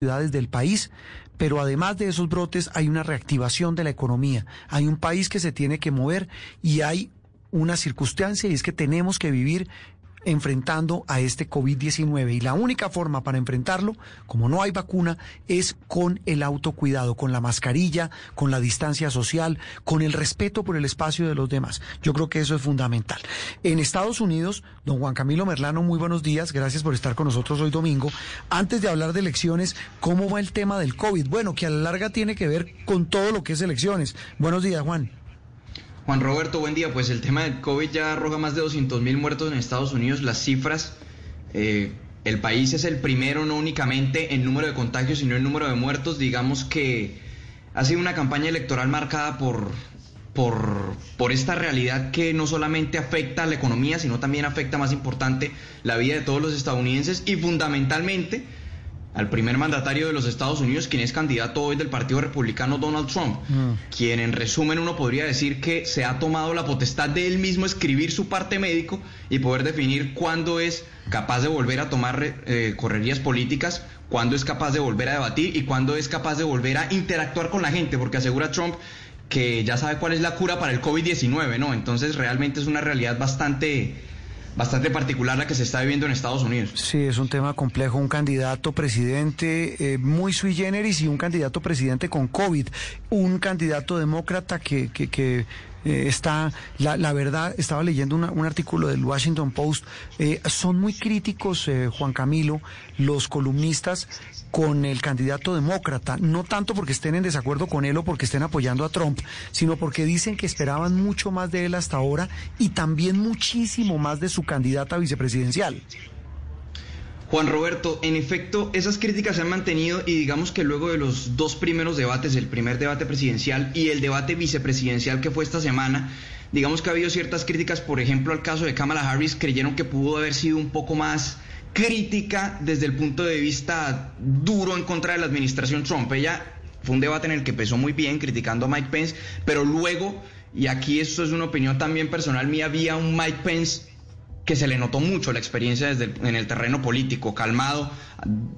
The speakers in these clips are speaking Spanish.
ciudades del país, pero además de esos brotes hay una reactivación de la economía, hay un país que se tiene que mover y hay una circunstancia y es que tenemos que vivir enfrentando a este COVID-19 y la única forma para enfrentarlo, como no hay vacuna, es con el autocuidado, con la mascarilla, con la distancia social, con el respeto por el espacio de los demás. Yo creo que eso es fundamental. En Estados Unidos, don Juan Camilo Merlano, muy buenos días, gracias por estar con nosotros hoy domingo. Antes de hablar de elecciones, ¿cómo va el tema del COVID? Bueno, que a la larga tiene que ver con todo lo que es elecciones. Buenos días, Juan. Juan Roberto, buen día. Pues el tema del COVID ya arroja más de 200 mil muertos en Estados Unidos. Las cifras, eh, el país es el primero no únicamente en número de contagios, sino en número de muertos. Digamos que ha sido una campaña electoral marcada por, por, por esta realidad que no solamente afecta a la economía, sino también afecta, más importante, la vida de todos los estadounidenses y fundamentalmente al primer mandatario de los Estados Unidos, quien es candidato hoy del Partido Republicano Donald Trump, mm. quien en resumen uno podría decir que se ha tomado la potestad de él mismo escribir su parte médico y poder definir cuándo es capaz de volver a tomar eh, correrías políticas, cuándo es capaz de volver a debatir y cuándo es capaz de volver a interactuar con la gente, porque asegura Trump que ya sabe cuál es la cura para el COVID-19, ¿no? Entonces realmente es una realidad bastante bastante particular la que se está viviendo en Estados Unidos. Sí, es un tema complejo, un candidato presidente eh, muy sui generis y un candidato presidente con COVID, un candidato demócrata que, que, que eh, está, la, la, verdad, estaba leyendo un artículo del Washington Post, eh, son muy críticos, eh, Juan Camilo, los columnistas con el candidato demócrata, no tanto porque estén en desacuerdo con él o porque estén apoyando a Trump, sino porque dicen que esperaban mucho más de él hasta ahora y también muchísimo más de su candidata vicepresidencial. Juan Roberto, en efecto, esas críticas se han mantenido y digamos que luego de los dos primeros debates, el primer debate presidencial y el debate vicepresidencial que fue esta semana, digamos que ha habido ciertas críticas, por ejemplo, al caso de Kamala Harris, creyeron que pudo haber sido un poco más crítica desde el punto de vista duro en contra de la administración Trump. Ella fue un debate en el que empezó muy bien criticando a Mike Pence, pero luego, y aquí esto es una opinión también personal mía, había un Mike Pence que se le notó mucho la experiencia desde en el terreno político, calmado,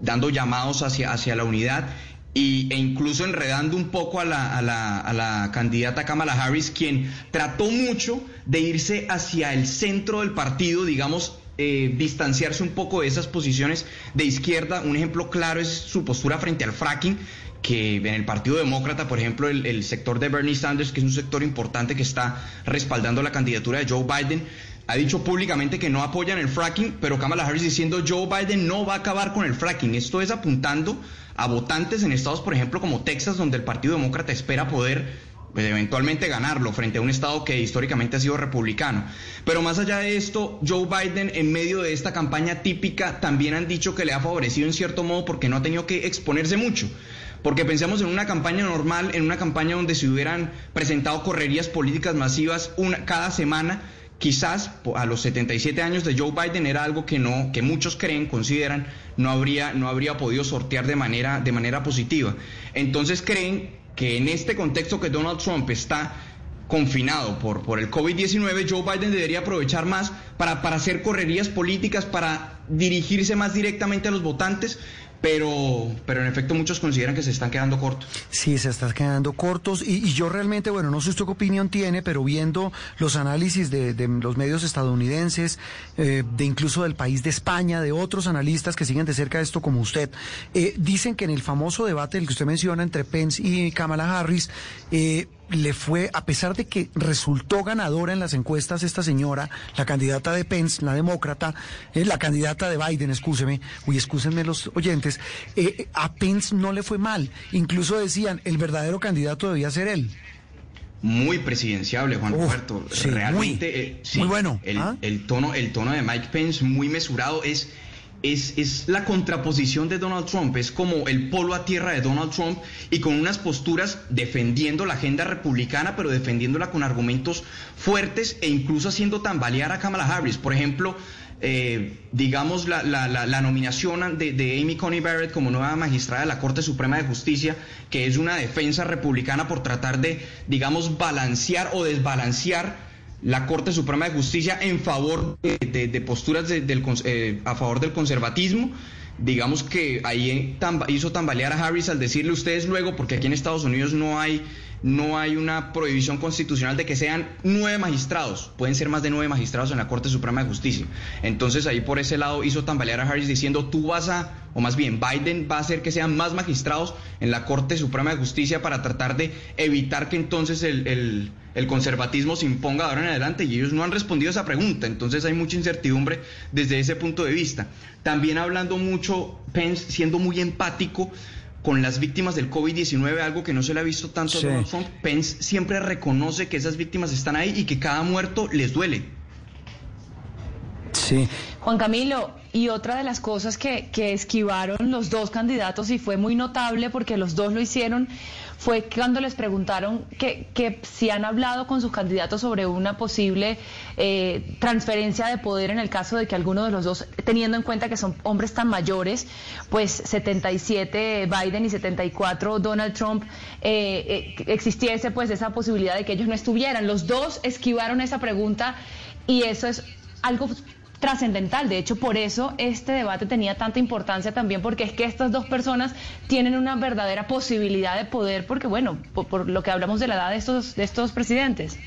dando llamados hacia, hacia la unidad y, e incluso enredando un poco a la, a, la, a la, candidata Kamala Harris, quien trató mucho de irse hacia el centro del partido, digamos, eh, distanciarse un poco de esas posiciones de izquierda. Un ejemplo claro es su postura frente al fracking, que en el Partido Demócrata, por ejemplo, el, el sector de Bernie Sanders, que es un sector importante que está respaldando la candidatura de Joe Biden, ha dicho públicamente que no apoyan el fracking, pero Kamala Harris diciendo Joe Biden no va a acabar con el fracking. Esto es apuntando a votantes en estados, por ejemplo, como Texas, donde el Partido Demócrata espera poder pues, eventualmente ganarlo frente a un estado que históricamente ha sido republicano. Pero más allá de esto, Joe Biden en medio de esta campaña típica también han dicho que le ha favorecido en cierto modo porque no ha tenido que exponerse mucho. Porque pensamos en una campaña normal, en una campaña donde se hubieran presentado correrías políticas masivas una, cada semana, quizás a los 77 años de Joe Biden era algo que no que muchos creen consideran no habría no habría podido sortear de manera de manera positiva. Entonces creen que en este contexto que Donald Trump está confinado por, por el COVID-19, Joe Biden debería aprovechar más para, para hacer correrías políticas, para dirigirse más directamente a los votantes, pero, pero en efecto muchos consideran que se están quedando cortos. Sí, se están quedando cortos y, y yo realmente, bueno, no sé usted qué opinión tiene, pero viendo los análisis de, de los medios estadounidenses, eh, de incluso del país de España, de otros analistas que siguen de cerca esto como usted, eh, dicen que en el famoso debate del que usted menciona entre Pence y Kamala Harris, eh, le fue, a pesar de que resultó ganadora en las encuestas esta señora, la candidata de Pence, la demócrata, eh, la candidata de Biden, escúcheme, uy, escúsenme los oyentes, eh, a Pence no le fue mal. Incluso decían, el verdadero candidato debía ser él. Muy presidenciable, Juan Roberto. Realmente, muy, eh, sí, muy bueno. El, ¿Ah? el, tono, el tono de Mike Pence, muy mesurado, es es, es, la contraposición de Donald Trump, es como el polo a tierra de Donald Trump y con unas posturas defendiendo la agenda republicana, pero defendiéndola con argumentos fuertes e incluso haciendo tambalear a Kamala Harris. Por ejemplo, eh, digamos, la, la, la, nominación de, de, Amy Coney Barrett como nueva magistrada de la Corte Suprema de Justicia, que es una defensa republicana por tratar de, digamos, balancear o desbalancear la Corte Suprema de Justicia en favor de, de, de posturas del, eh, a favor del conservatismo. digamos que ahí hizo tambalear a Harris al decirle ustedes luego, porque aquí en Estados Unidos no hay no hay una prohibición constitucional de que sean nueve magistrados, pueden ser más de nueve magistrados en la Corte Suprema de Justicia. Entonces ahí por ese lado hizo tambalear a Harris diciendo tú vas a, o más bien Biden va a hacer que sean más magistrados en la Corte Suprema de Justicia para tratar de evitar que entonces el, el conservatismo se imponga ahora en adelante y ellos no han respondido a esa pregunta, entonces hay mucha incertidumbre desde ese punto de vista. También hablando mucho, Pence siendo muy empático con las víctimas del COVID-19, algo que no se le ha visto tanto a Donald Trump, Pence siempre reconoce que esas víctimas están ahí y que cada muerto les duele. Sí. Juan Camilo, y otra de las cosas que, que esquivaron los dos candidatos y fue muy notable porque los dos lo hicieron fue cuando les preguntaron que, si han hablado con sus candidatos sobre una posible eh, transferencia de poder en el caso de que alguno de los dos, teniendo en cuenta que son hombres tan mayores, pues 77 Biden y 74 Donald Trump, eh, eh, existiese pues esa posibilidad de que ellos no estuvieran. Los dos esquivaron esa pregunta y eso es algo trascendental. De hecho, por eso este debate tenía tanta importancia también, porque es que estas dos personas tienen una verdadera posibilidad de poder, porque bueno, por, lo que hablamos de la edad de estos, de estos presidentes.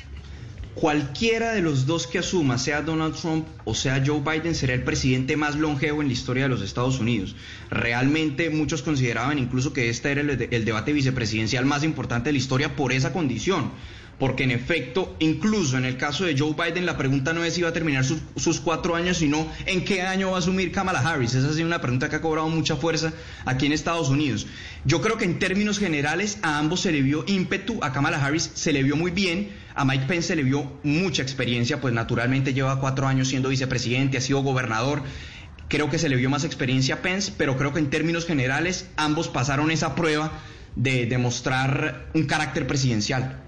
Cualquiera de los dos que asuma, sea Donald Trump o sea Joe Biden, será el presidente más longevo en la historia de los Estados Unidos. Realmente muchos consideraban incluso que este era el, el debate vicepresidencial más importante de la historia por esa condición porque en efecto, incluso en el caso de Joe Biden, la pregunta no es si va a terminar sus, cuatro años, sino en qué año va a asumir Kamala Harris. Esa ha sido una pregunta que ha cobrado mucha fuerza aquí en Estados Unidos. Yo creo que en términos generales a ambos se le vio ímpetu, a Kamala Harris se le vio muy bien, a Mike Pence se le vio mucha experiencia, pues naturalmente lleva cuatro años siendo vicepresidente, ha sido gobernador. Creo que se le vio más experiencia a Pence, pero creo que en términos generales ambos pasaron esa prueba de demostrar un carácter presidencial.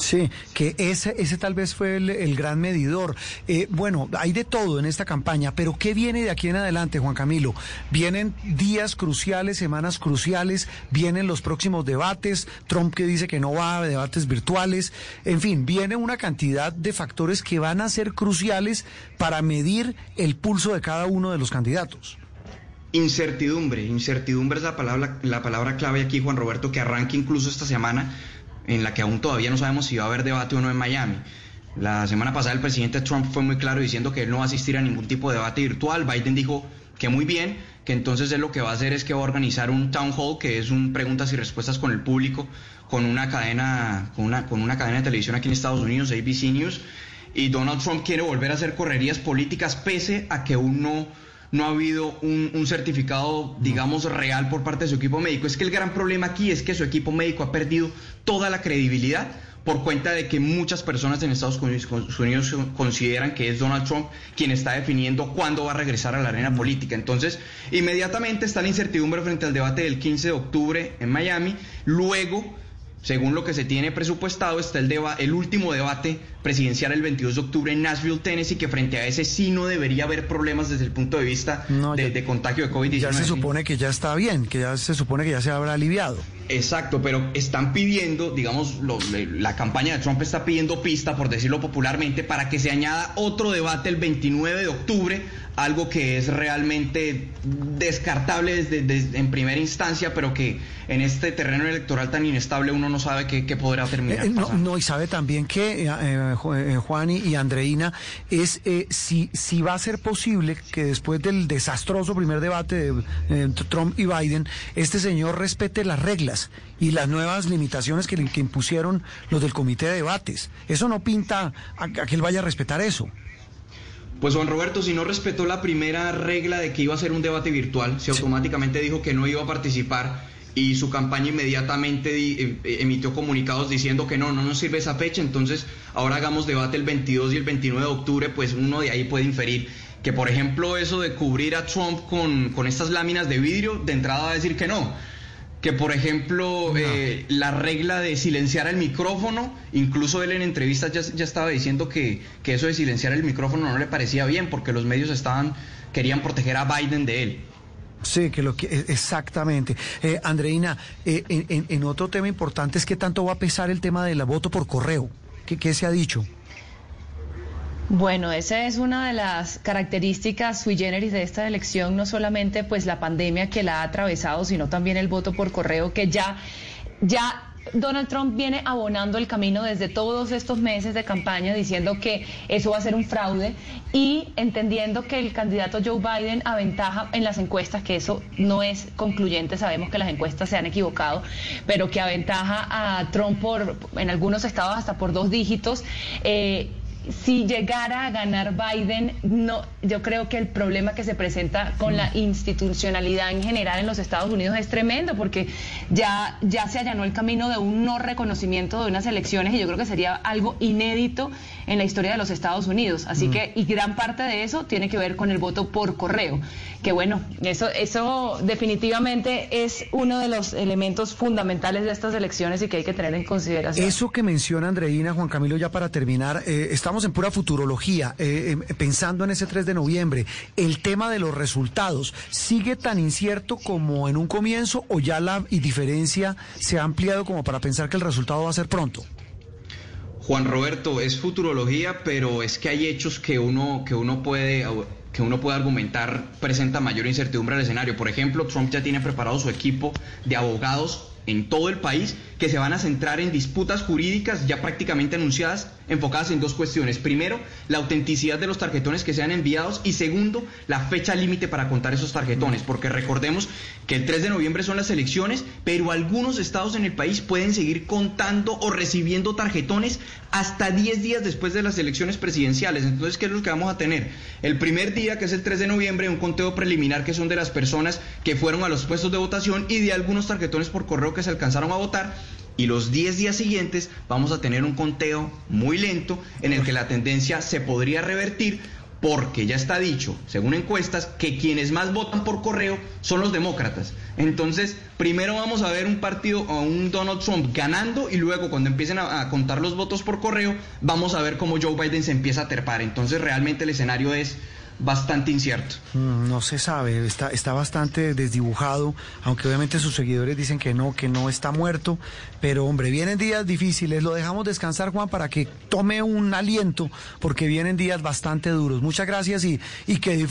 Sí, que ese, ese tal vez fue el, gran medidor. Eh, bueno, hay de todo en esta campaña, pero ¿qué viene de aquí en adelante, Juan Camilo? Vienen días cruciales, semanas cruciales, vienen los próximos debates, Trump que dice que no va a debates virtuales, en fin, viene una cantidad de factores que van a ser cruciales para medir el pulso de cada uno de los candidatos. Incertidumbre, incertidumbre es la palabra, la palabra clave aquí, Juan Roberto, que arranca incluso esta semana en la que aún todavía no sabemos si va a haber debate o no en Miami. La semana pasada el presidente Trump fue muy claro diciendo que él no va a asistir a ningún tipo de debate virtual. Biden dijo que muy bien, que entonces él lo que va a hacer es que va a organizar un town hall, que es un preguntas y respuestas con el público, con una cadena, con una, con una cadena de televisión aquí en Estados Unidos, ABC News. Y Donald Trump quiere volver a hacer correrías políticas pese a que uno no ha habido un, certificado, digamos, real por parte de su equipo médico. Es que el gran problema aquí es que su equipo médico ha perdido toda la credibilidad por cuenta de que muchas personas en Estados Unidos consideran que es Donald Trump quien está definiendo cuándo va a regresar a la arena política. Entonces, inmediatamente está la incertidumbre frente al debate del 15 de octubre en Miami. Luego, según lo que se tiene presupuestado, está el, el último debate presidencial el 22 de octubre en Nashville, Tennessee, que frente a ese sí no debería haber problemas desde el punto de vista de, contagio de COVID-19. Ya se supone que ya está bien, que ya se supone que ya se habrá aliviado. Exacto, pero están pidiendo, digamos, la campaña de Trump está pidiendo pista, por decirlo popularmente, para que se añada otro debate el 29 de octubre algo que es realmente descartable desde, en primera instancia, pero que en este terreno electoral tan inestable uno no sabe qué, podrá terminar. Eh, no, y sabe también que, eh, eh, Juan y, Andreina, es si, si va a ser posible que después del desastroso primer debate de Trump y Biden, este señor respete las reglas y las nuevas limitaciones que, que impusieron los del comité de debates. Eso no pinta a que él vaya a respetar eso. Pues Juan Roberto, si no respetó la primera regla de que iba a ser un debate virtual, si automáticamente dijo que no iba a participar y su campaña inmediatamente eh, emitió comunicados diciendo que no, no nos sirve esa fecha, entonces ahora hagamos debate el 22 y el 29 de octubre, pues uno de ahí puede inferir que por ejemplo eso de cubrir a Trump con, con estas láminas de vidrio, de entrada va a decir que no que por ejemplo eh, la regla de silenciar el micrófono, incluso él en entrevistas ya, estaba diciendo que, eso de silenciar el micrófono no le parecía bien porque los medios estaban querían proteger a Biden de él. Sí, que lo que exactamente. Eh, Andreina, eh, en, otro tema importante es que tanto va a pesar el tema del voto por correo. ¿Qué, qué se ha dicho? Bueno, esa es una de las características sui generis de esta elección, no solamente pues la pandemia que la ha atravesado, sino también el voto por correo que ya ya Donald Trump viene abonando el camino desde todos estos meses de campaña diciendo que eso va a ser un fraude y entendiendo que el candidato Joe Biden aventaja en las encuestas, que eso no es concluyente, sabemos que las encuestas se han equivocado, pero que aventaja a Trump por en algunos estados hasta por dos dígitos. Eh, si llegara a ganar Biden, no, yo creo que el problema que se presenta con la institucionalidad en general en los Estados Unidos es tremendo, porque ya, ya se allanó el camino de un no reconocimiento de unas elecciones y yo creo que sería algo inédito en la historia de los Estados Unidos. Así que, y gran parte de eso tiene que ver con el voto por correo, que bueno, eso, eso definitivamente es uno de los elementos fundamentales de estas elecciones y que hay que tener en consideración. Eso que menciona Andreina, Juan Camilo, ya para terminar, eh, estamos en pura futurología, eh, eh, pensando en ese 3 de noviembre, ¿el tema de los resultados sigue tan incierto como en un comienzo o ya la diferencia se ha ampliado como para pensar que el resultado va a ser pronto? Juan Roberto, es futurología, pero es que hay hechos que uno, que uno puede que uno puede argumentar presenta mayor incertidumbre al escenario. Por ejemplo, Trump ya tiene preparado su equipo de abogados en todo el país que se van a centrar en disputas jurídicas ya prácticamente anunciadas, enfocadas en dos cuestiones. Primero, la autenticidad de los tarjetones que sean enviados y segundo, la fecha límite para contar esos tarjetones, porque recordemos que el 3 de noviembre son las elecciones, pero algunos estados en el país pueden seguir contando o recibiendo tarjetones hasta 10 días después de las elecciones presidenciales. Entonces, ¿qué es lo que vamos a tener? El primer día, que es el 3 de noviembre, un conteo preliminar que son de las personas que fueron a los puestos de votación y de algunos tarjetones por correo que se alcanzaron a votar y los 10 días siguientes vamos a tener un conteo muy lento en el que la tendencia se podría revertir porque ya está dicho, según encuestas, que quienes más votan por correo son los demócratas. Entonces, primero vamos a ver un partido a un Donald Trump ganando y luego cuando empiecen a, a, contar los votos por correo, vamos a ver cómo Joe Biden se empieza a terpar. Entonces, realmente el escenario es bastante incierto. Mm, no se sabe, está, está bastante desdibujado, aunque obviamente sus seguidores dicen que no, que no está muerto, pero hombre, vienen días difíciles, lo dejamos descansar Juan para que tome un aliento, porque vienen días bastante duros. Muchas gracias y, y que disfrute.